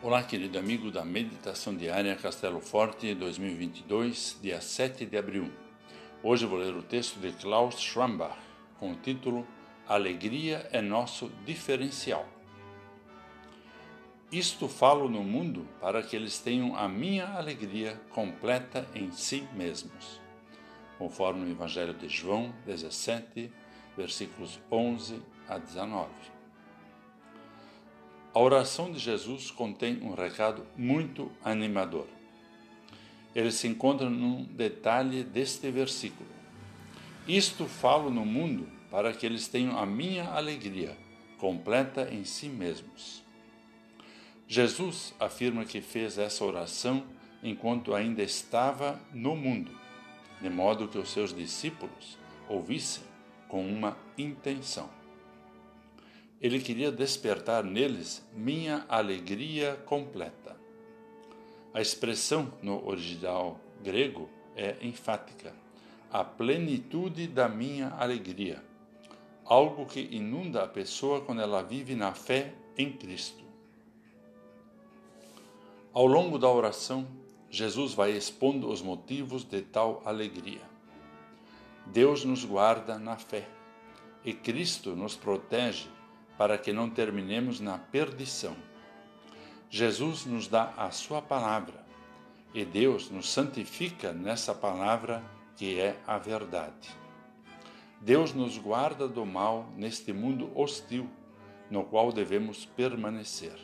Olá, querido amigo da Meditação Diária Castelo Forte 2022, dia 7 de abril. Hoje vou ler o texto de Klaus Schwambach com o título Alegria é nosso diferencial. Isto falo no mundo para que eles tenham a minha alegria completa em si mesmos. Conforme o Evangelho de João 17, versículos 11 a 19. A oração de Jesus contém um recado muito animador. Ele se encontra num detalhe deste versículo. Isto falo no mundo para que eles tenham a minha alegria completa em si mesmos. Jesus afirma que fez essa oração enquanto ainda estava no mundo, de modo que os seus discípulos ouvissem com uma intenção. Ele queria despertar neles minha alegria completa. A expressão no original grego é enfática. A plenitude da minha alegria. Algo que inunda a pessoa quando ela vive na fé em Cristo. Ao longo da oração, Jesus vai expondo os motivos de tal alegria. Deus nos guarda na fé e Cristo nos protege para que não terminemos na perdição. Jesus nos dá a Sua palavra e Deus nos santifica nessa palavra que é a verdade. Deus nos guarda do mal neste mundo hostil no qual devemos permanecer.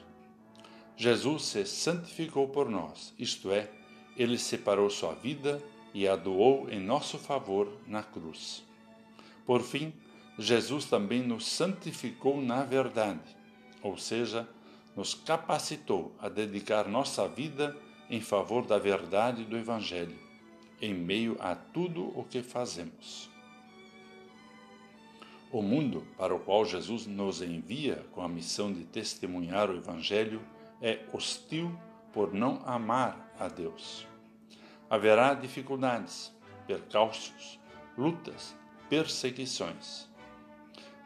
Jesus se santificou por nós, isto é, ele separou sua vida e a doou em nosso favor na cruz. Por fim, Jesus também nos santificou na verdade, ou seja, nos capacitou a dedicar nossa vida em favor da verdade do Evangelho, em meio a tudo o que fazemos. O mundo para o qual Jesus nos envia com a missão de testemunhar o Evangelho é hostil por não amar a Deus. Haverá dificuldades, percalços, lutas, perseguições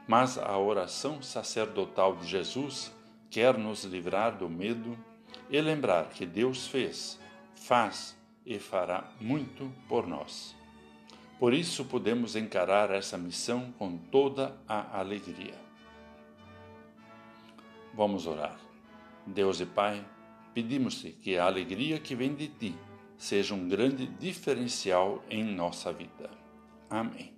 mas a oração sacerdotal de Jesus quer nos livrar do medo e lembrar que Deus fez, faz e fará muito por nós. Por isso podemos encarar essa missão com toda a alegria. Vamos orar. Deus e Pai, pedimos-te que a alegria que vem de ti seja um grande diferencial em nossa vida. Amém.